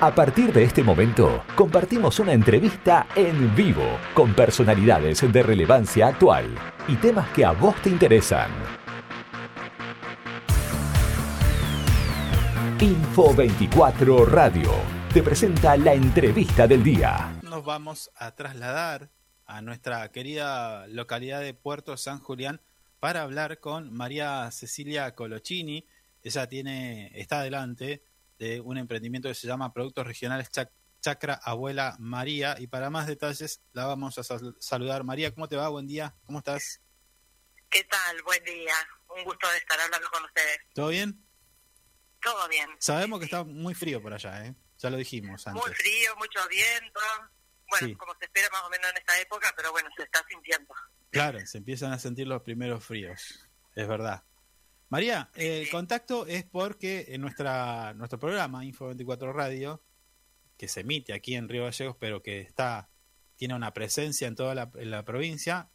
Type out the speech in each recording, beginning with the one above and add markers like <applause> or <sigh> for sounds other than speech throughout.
A partir de este momento, compartimos una entrevista en vivo con personalidades de relevancia actual y temas que a vos te interesan. Info 24 Radio te presenta la entrevista del día. Nos vamos a trasladar a nuestra querida localidad de Puerto San Julián para hablar con María Cecilia Colochini. Ella tiene, está adelante de un emprendimiento que se llama Productos Regionales Chacra Abuela María. Y para más detalles la vamos a saludar. María, ¿cómo te va? Buen día, ¿cómo estás? ¿Qué tal? Buen día. Un gusto de estar hablando con ustedes. ¿Todo bien? Todo bien. Sabemos que está muy frío por allá, ¿eh? Ya lo dijimos antes. Muy frío, mucho viento. Bueno, como se espera más o menos en esta época, pero bueno, se está sintiendo. Claro, se empiezan a sentir los primeros fríos. Es verdad. María, el contacto es porque en nuestra, nuestro programa Info24 Radio, que se emite aquí en Río Gallegos, pero que está tiene una presencia en toda la, provincia,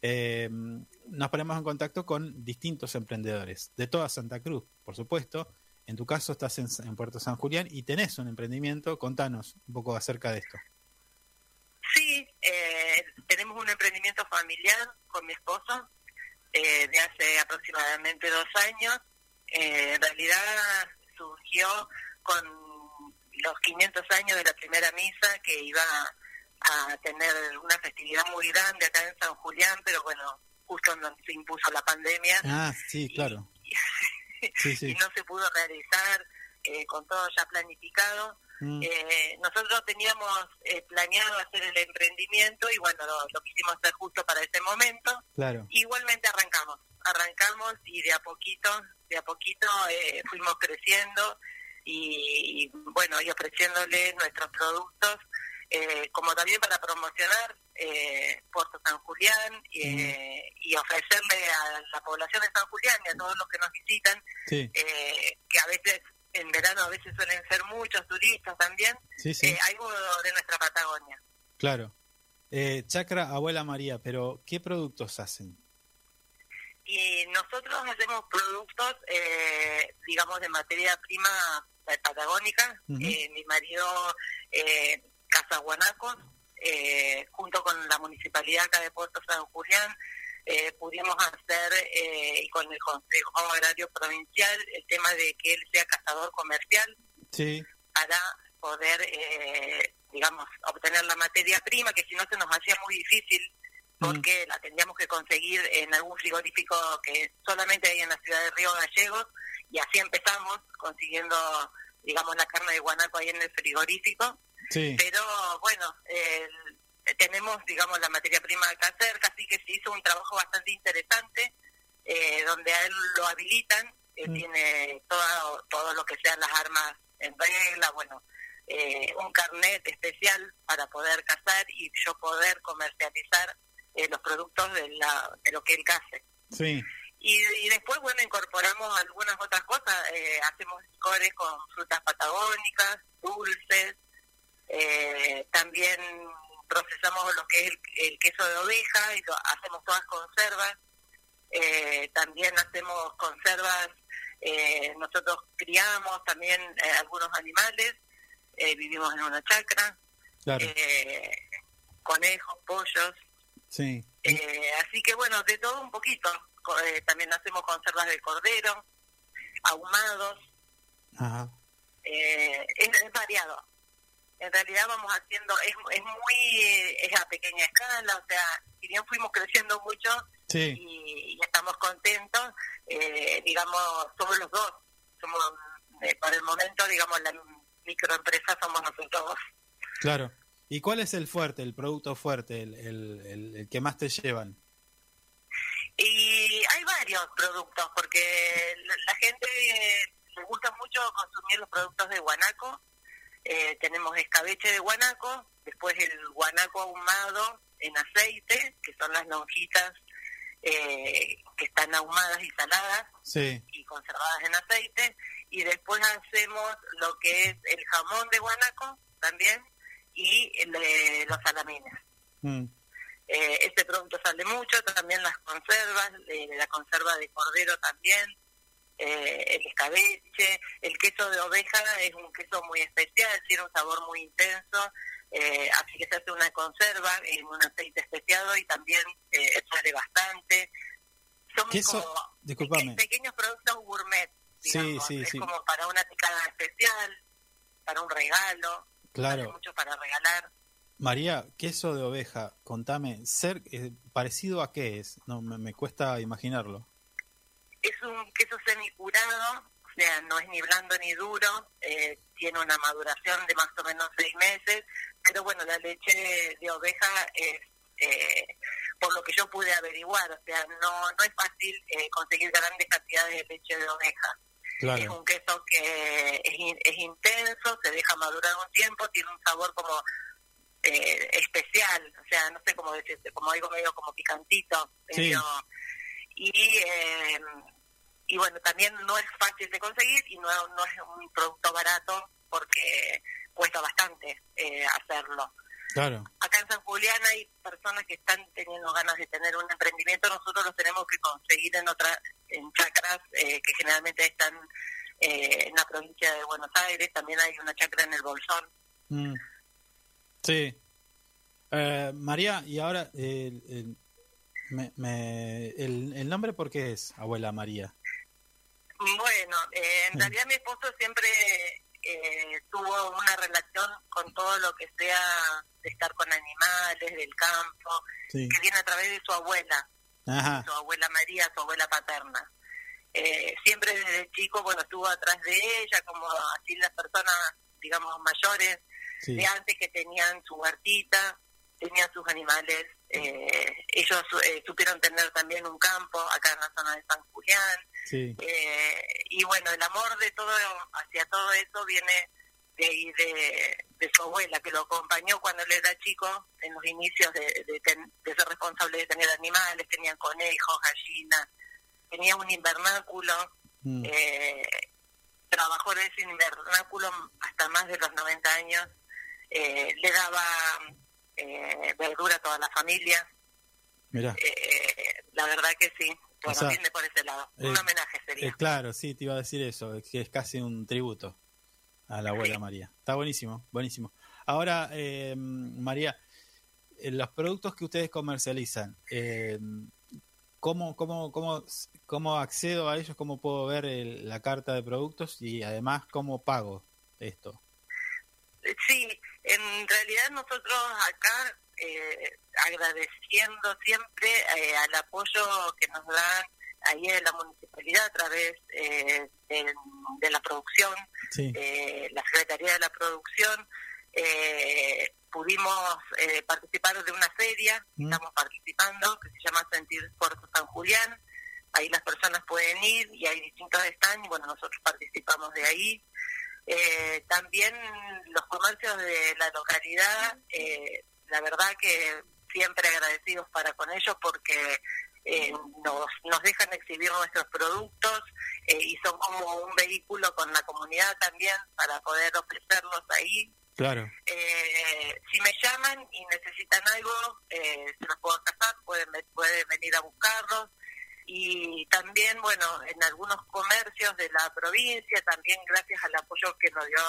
eh, nos ponemos en contacto con distintos emprendedores de toda Santa Cruz, por supuesto. En tu caso estás en, Puerto San Julián y tenés un emprendimiento. Contanos un poco acerca de esto. Sí, eh, tenemos un emprendimiento familiar con mi esposo eh, de hace aproximadamente dos años. Eh, en realidad surgió con los 500 años de la primera misa que iba a tener una festividad muy grande acá en San Julián, pero bueno, justo cuando se impuso la pandemia. Ah, sí, claro. <laughs> Y, no se pudo realizar eh, con todo ya planificado. Mm. Eh, nosotros teníamos eh, planeado hacer el emprendimiento y bueno, lo, quisimos hacer justo para ese momento. Claro. Igualmente arrancamos, arrancamos y de a poquito, de a poquito eh, fuimos creciendo y, bueno, y ofreciéndole nuestros productos, como también para promocionar Puerto San Julián mm. y ofrecerle a la población de San Julián y a todos los que nos visitan, que a veces en verano a veces suelen ser muchos turistas también, eh, algo de nuestra Patagonia. Claro. Eh, Chacra Abuela María, pero ¿qué productos hacen? Y nosotros hacemos productos, eh, digamos, de materia prima patagónica. Eh, mi marido, eh, Casa Guanacos, junto con la municipalidad acá de Puerto San Julián, eh, pudimos hacer eh, con el Consejo Agrario Provincial el tema de que él sea cazador comercial para poder, eh, digamos, obtener la materia prima, que si no se nos hacía muy difícil porque la tendríamos que conseguir en algún frigorífico que solamente hay en la ciudad de Río Gallegos y así empezamos consiguiendo, digamos, la carne de guanaco ahí en el frigorífico. Pero bueno, el tenemos, digamos, la materia prima acá cerca, así que se hizo un trabajo bastante interesante, eh, donde a él lo habilitan, mm. tiene todo, todo lo que sean las armas en regla, bueno, eh, un carnet especial para poder cazar y yo poder comercializar eh, los productos de, la, de lo que él case. Sí. Y, después, bueno, incorporamos algunas otras cosas, hacemos licores con frutas patagónicas, dulces, también procesamos lo que es el, queso de oveja y hacemos todas conservas. Eh, también hacemos conservas, eh, nosotros criamos también eh, algunos animales, vivimos en una chacra, conejos, pollos. Sí. así que bueno, de todo un poquito. también hacemos conservas de cordero, ahumados. Ajá. es variado en realidad vamos haciendo, es, es muy, es a pequeña escala, o sea, si bien fuimos creciendo mucho y, estamos contentos, eh, digamos, somos los dos, somos, eh, por el momento, digamos, la microempresa somos nosotros dos. Claro. ¿Y cuál es el fuerte, el producto fuerte, el, el, el, que más te llevan? Y hay varios productos, porque la, gente le gusta mucho consumir los productos de Guanaco, eh, tenemos escabeche de guanaco, después el guanaco ahumado en aceite, que son las lonjitas eh, que están ahumadas y saladas y conservadas en aceite, y después hacemos lo que es el jamón de guanaco también y los salamines. Mm. Eh, este producto sale mucho, también las conservas, la conserva de cordero también, eh, el escabeche, el queso de oveja es un queso muy especial, tiene un sabor muy intenso, eh, así que se hace una conserva en un aceite especiado y también eh, sale bastante. Son como pequeños productos gourmet, digamos. es como para una picada especial, para un regalo, claro. mucho para regalar. María, queso de oveja, contame, ser eh, parecido a qué es, no me, cuesta imaginarlo. Es un queso semicurado, o sea, no es ni blando ni duro, eh, tiene una maduración de más o menos seis meses, pero bueno, la leche de oveja es, eh, por lo que yo pude averiguar, o sea, no, no es fácil conseguir grandes cantidades de leche de oveja. Es un queso que es, es intenso, se deja madurar un tiempo, tiene un sabor como eh, especial, o sea, no sé cómo decirte, como algo medio como picantito. y, eh, y bueno, también no es fácil de conseguir y no, no es un producto barato porque cuesta bastante eh, hacerlo. Claro. Acá en San Julián hay personas que están teniendo ganas de tener un emprendimiento, nosotros los tenemos que conseguir en otras, en chacras que generalmente están en la provincia de Buenos Aires, también hay una chacra en el Bolsón. Mm. Sí. Eh, María, y ahora, el, el, nombre por qué es Abuela María? Bueno, eh, en realidad mi esposo siempre eh, tuvo una relación con todo lo que sea de estar con animales, del campo, que viene a través de su abuela, su abuela María, su abuela paterna. siempre desde chico, bueno, estuvo atrás de ella, como así las personas, digamos, mayores, de antes que tenían su huertita, tenían sus animales. Eh, ellos eh, supieron tener también un campo acá en la zona de San Julián. Eh, y bueno, el amor de todo hacia todo eso viene de ahí de, su abuela, que lo acompañó cuando él era chico, en los inicios de, de, ser responsable de tener animales, tenían conejos, gallinas, tenía un invernáculo. Mm. trabajó en ese invernáculo hasta más de los 90 años eh, le daba eh, verdura a toda la familia. Mira. Eh, la verdad que sí. Bueno, por ese lado. un homenaje sería. claro, sí, te iba a decir eso, que es casi un tributo a la abuela María. Está buenísimo, buenísimo. Ahora, María, los productos que ustedes comercializan, ¿cómo, cómo, cómo, ¿cómo accedo a ellos? ¿Cómo puedo ver la carta de productos? Y además, ¿cómo pago esto? Sí, en realidad nosotros acá eh, agradeciendo siempre eh, al apoyo que nos dan ahí en la municipalidad a través eh, de, la producción, la Secretaría de la Producción, pudimos participar de una feria, mm. estamos participando, que se llama Sentir Puerto San Julián, ahí las personas pueden ir y hay distintos stands y bueno, nosotros participamos de ahí. Eh, también los comercios de la localidad, eh, la verdad que siempre agradecidos para con ellos porque eh, nos, nos dejan exhibir nuestros productos y son como un vehículo con la comunidad también para poder ofrecerlos ahí. Claro. si me llaman y necesitan algo, se los puedo casar, pueden, pueden venir a buscarlos y también, bueno, en algunos comercios de la provincia, también gracias al apoyo que nos dio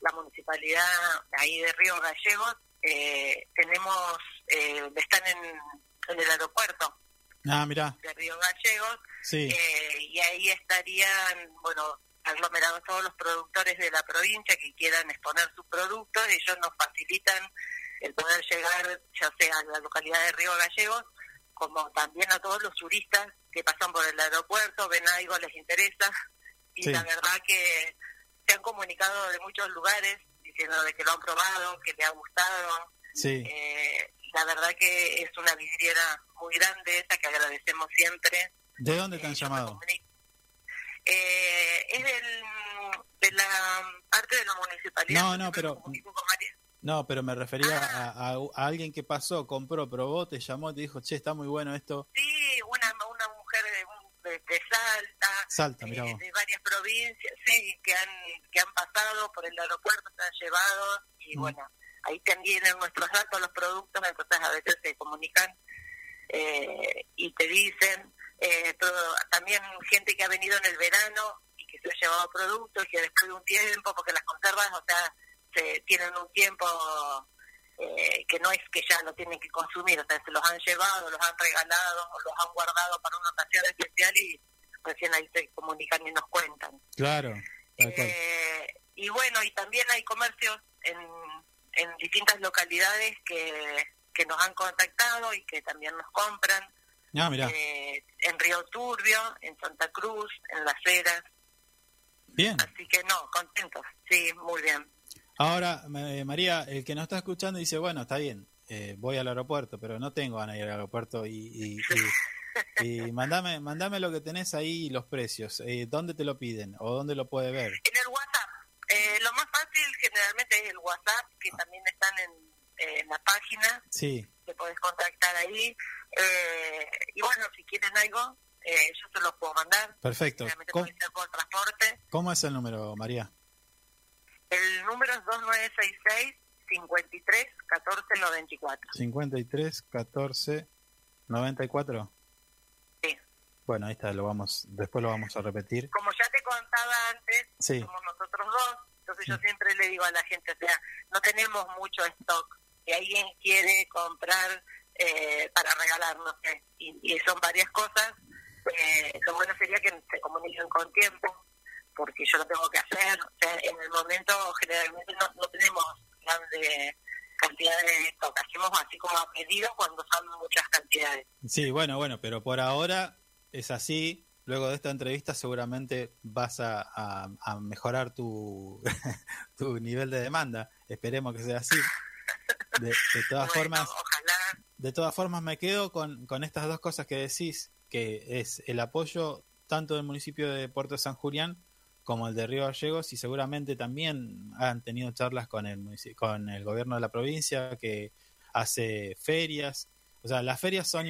la municipalidad ahí de Río Gallegos, eh, tenemos, eh, están en, el aeropuerto ah, mira. de Río Gallegos, eh, y ahí estarían, bueno, aglomerados todos los productores de la provincia que quieran exponer sus productos, ellos nos facilitan el poder llegar, ya sea a la localidad de Río Gallegos, como también a todos los turistas que pasan por el aeropuerto, ven algo, les interesa, y la verdad que se han comunicado de muchos lugares diciendo de que lo han probado, que le ha gustado. Eh, la verdad que es una vidriera muy grande esa que agradecemos siempre. ¿De dónde te han eh, llamado? Eh, es del, de la parte de la municipalidad. No, no, pero... No, pero me refería a, alguien que pasó, compró, probó, te llamó, te dijo, che, está muy bueno esto. Sí, una, una mujer de, de, Salta, Salta eh, de varias provincias, sí, que han, que han pasado por el aeropuerto, se han llevado y mm. bueno, ahí también en nuestros datos los productos, entonces a veces se comunican eh, y te dicen, eh, pero también gente que ha venido en el verano y que se ha llevado productos que después de un tiempo, porque las conservas, o sea, se tienen un tiempo eh, que no es que ya lo tienen que consumir, o sea, se los han llevado, los han regalado, o los han guardado para una ocasión especial y recién ahí se comunican y nos cuentan. Claro. Eh, y bueno, y también hay comercios en, en distintas localidades que, que nos han contactado y que también nos compran. Ah, eh, en Río Turbio, en Santa Cruz, en Las Heras. Bien. Así que no, contentos, sí, muy bien. Ahora, María, el que nos está escuchando dice, bueno, está bien, eh, voy al aeropuerto, pero no tengo ganas de ir al aeropuerto y, y, mandame, mandame lo que tenés ahí los precios. Eh, ¿Dónde te lo piden o dónde lo puede ver? En el WhatsApp. Eh, lo más fácil generalmente es el WhatsApp, que ah. también están en, la página. Sí. Te podés contactar ahí. Eh, y bueno, si quieren algo, yo se los puedo mandar. Perfecto. ¿Cómo, transporte. ¿Cómo es el número, María? El número es 2966 53 14 94. 53 14 94. Sí. Bueno, ahí está, lo vamos, después lo vamos a repetir. Como ya te contaba antes, somos nosotros dos, entonces yo siempre le digo a la gente, o sea, no tenemos mucho stock. Si alguien quiere comprar eh, para regalar, no sé, y, son varias cosas, eh, lo bueno sería que se comuniquen con tiempo porque yo lo tengo que hacer. en el momento generalmente no, tenemos grandes cantidades de stock, hacemos así como a pedido cuando son muchas cantidades. Sí, bueno, bueno, pero por ahora es así. Luego de esta entrevista seguramente vas a, mejorar tu, <laughs> tu nivel de demanda. Esperemos que sea así. De, todas formas, de todas formas me quedo con, con estas dos cosas que decís, que es el apoyo tanto del municipio de Puerto San Julián como el de Río Gallegos y seguramente también han tenido charlas con el, con el gobierno de la provincia que hace ferias. O sea, las ferias son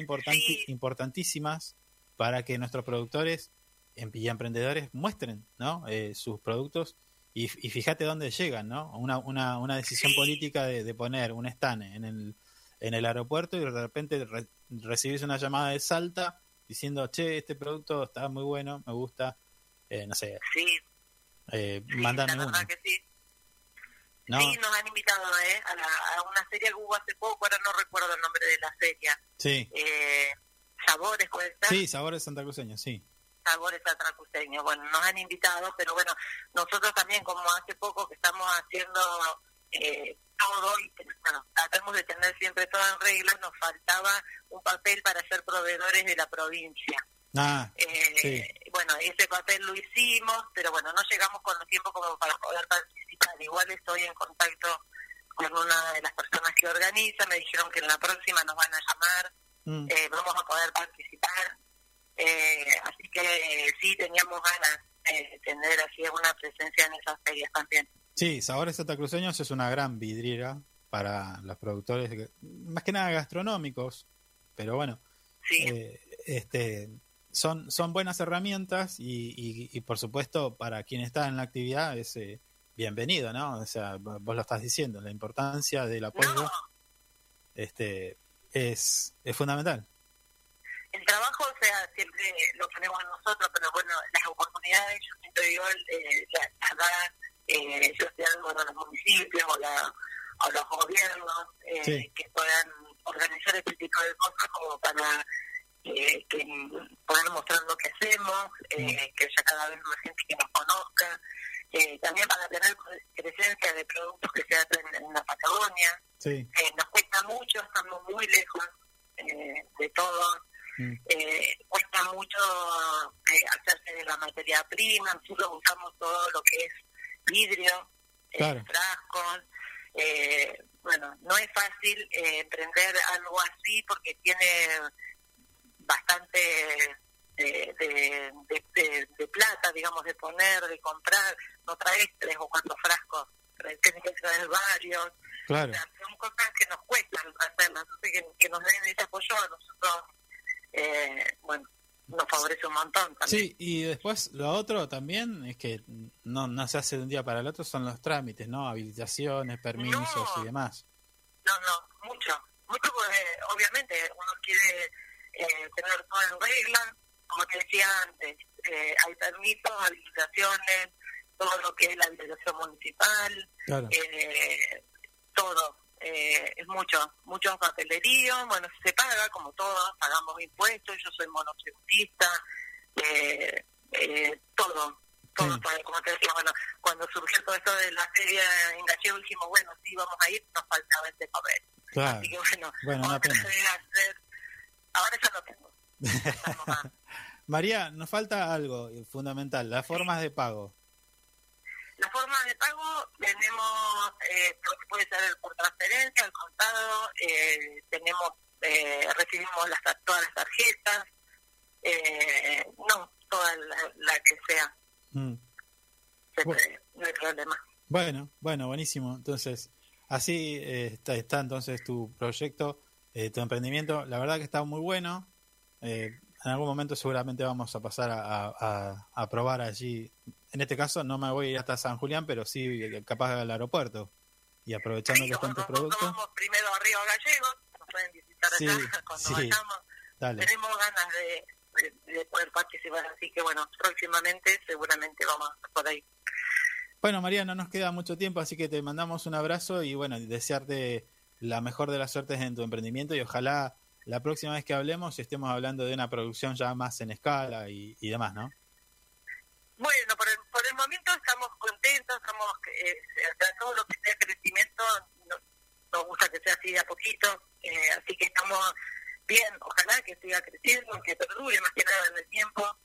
importantísimas para que nuestros productores y emprendedores muestren ¿no? Eh, sus productos y, fíjate dónde llegan, ¿no? Una, una, una decisión política de, poner un stand en el, en el aeropuerto y de repente recibís una llamada de Salta diciendo, che, este producto está muy bueno, me gusta, eh, no sé. Sí. Eh, uno. Que sí. Sí, nos han invitado ¿eh? a, una serie que hubo hace poco, ahora no recuerdo el nombre de la serie. Sí. Eh, Sabores, ¿puede estar? Sí, Sabores Cruceño, sí. Sabores Cruceño, bueno, nos han invitado, pero bueno, nosotros también, como hace poco que estamos haciendo eh, todo y bueno, tratamos de tener siempre todo en regla, nos faltaba un papel para ser proveedores de la provincia. Ah, eh, Bueno, ese papel lo hicimos, pero bueno, no llegamos con los tiempos como para poder participar. Igual estoy en contacto con una de las personas que organiza, me dijeron que en la próxima nos van a llamar, mm. eh, vamos a poder participar. Eh, así que sí, teníamos ganas de tener así una presencia en esas ferias también. Sí, Sabores Cruceños es una gran vidriera para los productores, más que nada gastronómicos, pero bueno, sí. este son, son buenas herramientas y, y, por supuesto para quien está en la actividad es eh, bienvenido, ¿no? O sea, vos lo estás diciendo, la importancia del apoyo este es, es fundamental. El trabajo, o sea, siempre lo ponemos nosotros, pero bueno, las oportunidades, yo siempre digo, eh, las da, eh, bueno, los municipios o, la, o los gobiernos eh, que puedan organizar este tipo de cosas como para eh, que poder mostrar lo que hacemos, eh, que haya cada vez más gente que nos conozca, eh, también para tener presencia de productos que se hacen en la Patagonia. Sí. Eh, nos cuesta mucho, estamos muy lejos de todo. Mm. cuesta mucho hacerse de la materia prima, nosotros usamos todo lo que es vidrio, frascos. bueno, no es fácil emprender algo así porque tiene bastante de, de, de, plata, digamos, de poner, de comprar, no traes tres o cuatro frascos, tienes que traer varios. Claro. son cosas que nos cuestan hacerlas, entonces que, nos den ese apoyo a nosotros, eh, bueno, nos favorece un montón también. Sí, y después lo otro también es que no, no se hace de un día para el otro, son los trámites, ¿no? Habilitaciones, permisos y demás. No, no, mucho. Mucho porque obviamente uno quiere eh, tener todo en regla, como te decía antes, eh, hay permisos, habilitaciones, todo lo que es la habilitación municipal, eh, todo. Eh, es mucho, mucho papelerío, bueno, se paga como todos, pagamos impuestos, yo soy monotributista, eh, eh, todo, todo, como te decía, bueno, cuando surgió todo esto de la feria en Gallego dijimos, bueno, sí, vamos a ir, nos faltaba este papel. Así que bueno, bueno vamos a hacer, ahora ya lo tengo. <laughs> María, nos falta algo fundamental, las formas de pago. Las formas de pago tenemos, eh, puede ser por transferencia, al contado, eh, tenemos, eh, recibimos las, todas las tarjetas, eh, no, toda la, que sea. Mm. no hay problema. Bueno, bueno, buenísimo. Entonces, así está, está entonces tu proyecto, tu emprendimiento. La verdad que está muy bueno. Eh, en algún momento seguramente vamos a pasar a, probar allí. En este caso no me voy a ir hasta San Julián, pero sí capaz al aeropuerto. Y aprovechando que están tus productos. Vamos primero a Río Gallegos, nos pueden visitar sí, <laughs> cuando vayamos. Tenemos ganas de, poder participar, así que bueno, próximamente seguramente vamos por ahí. Bueno, María, no nos queda mucho tiempo, así que te mandamos un abrazo y bueno, desearte la mejor de las suertes en tu emprendimiento y ojalá la próxima vez que hablemos estemos hablando de una producción ya más en escala y, demás, ¿no? Bueno, por el, por el momento estamos contentos, estamos, eh, todo lo que sea crecimiento nos, gusta que sea así de a poquito, eh, así que estamos bien, ojalá que siga creciendo, que perdure más que nada en el tiempo,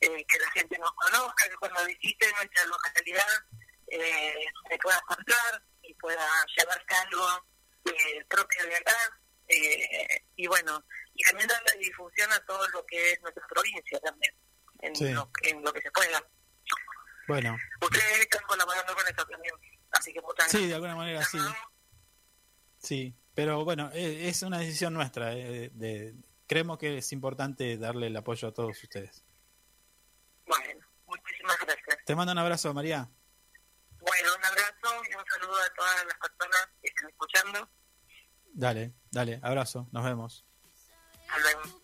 eh, que la gente nos conozca, que cuando visite nuestra localidad eh, se pueda acercar y pueda llevarse algo eh, propio de acá eh, y bueno, y también darle difusión a todo lo que es nuestra provincia también, en, lo, en lo que se pueda. Bueno. Ustedes están colaborando con eso también, así que muchas Sí, de alguna manera sí. Sí, pero bueno, e, es una decisión nuestra. Eh, de, creemos que es importante darle el apoyo a todos ustedes. Bueno, muchísimas gracias. Te mando un abrazo, María. Bueno, un abrazo y un saludo a todas las personas escuchando. Dale, dale, abrazo, nos vemos. Hasta luego.